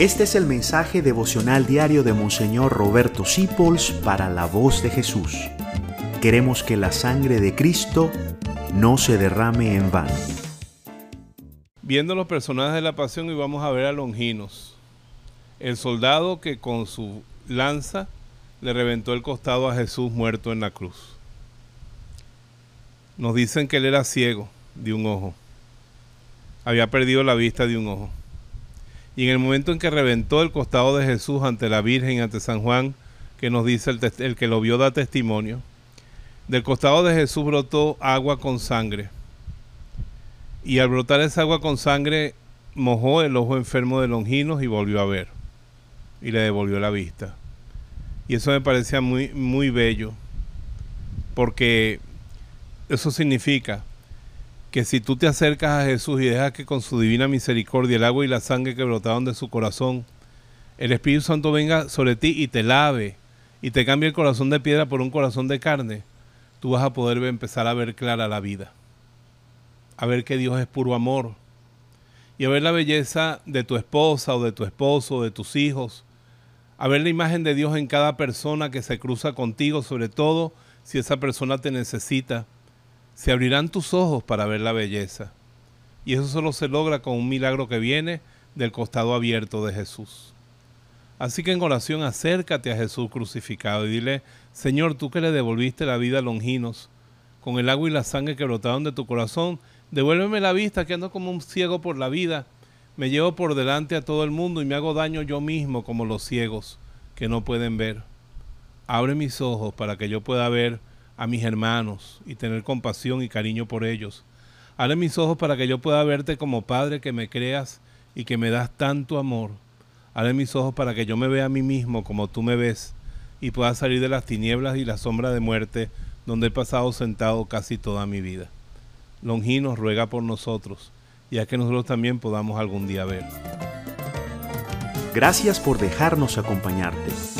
Este es el mensaje devocional diario de Monseñor Roberto Sipols para la voz de Jesús. Queremos que la sangre de Cristo no se derrame en vano. Viendo los personajes de la pasión y vamos a ver a Longinos, el soldado que con su lanza le reventó el costado a Jesús muerto en la cruz. Nos dicen que él era ciego de un ojo, había perdido la vista de un ojo. Y en el momento en que reventó el costado de Jesús ante la Virgen, ante San Juan, que nos dice el, el que lo vio da testimonio, del costado de Jesús brotó agua con sangre. Y al brotar esa agua con sangre, mojó el ojo enfermo de Longinos y volvió a ver. Y le devolvió la vista. Y eso me parecía muy, muy bello. Porque eso significa que si tú te acercas a Jesús y dejas que con su divina misericordia el agua y la sangre que brotaron de su corazón, el Espíritu Santo venga sobre ti y te lave y te cambie el corazón de piedra por un corazón de carne, tú vas a poder empezar a ver clara la vida, a ver que Dios es puro amor y a ver la belleza de tu esposa o de tu esposo, o de tus hijos, a ver la imagen de Dios en cada persona que se cruza contigo, sobre todo si esa persona te necesita se abrirán tus ojos para ver la belleza. Y eso solo se logra con un milagro que viene del costado abierto de Jesús. Así que en oración acércate a Jesús crucificado y dile, Señor, tú que le devolviste la vida a Longinos, con el agua y la sangre que brotaron de tu corazón, devuélveme la vista que ando como un ciego por la vida, me llevo por delante a todo el mundo y me hago daño yo mismo como los ciegos que no pueden ver. Abre mis ojos para que yo pueda ver a mis hermanos y tener compasión y cariño por ellos. Abre mis ojos para que yo pueda verte como Padre que me creas y que me das tanto amor. Abre mis ojos para que yo me vea a mí mismo como tú me ves y pueda salir de las tinieblas y la sombra de muerte donde he pasado sentado casi toda mi vida. Longinos ruega por nosotros, ya que nosotros también podamos algún día ver. Gracias por dejarnos acompañarte.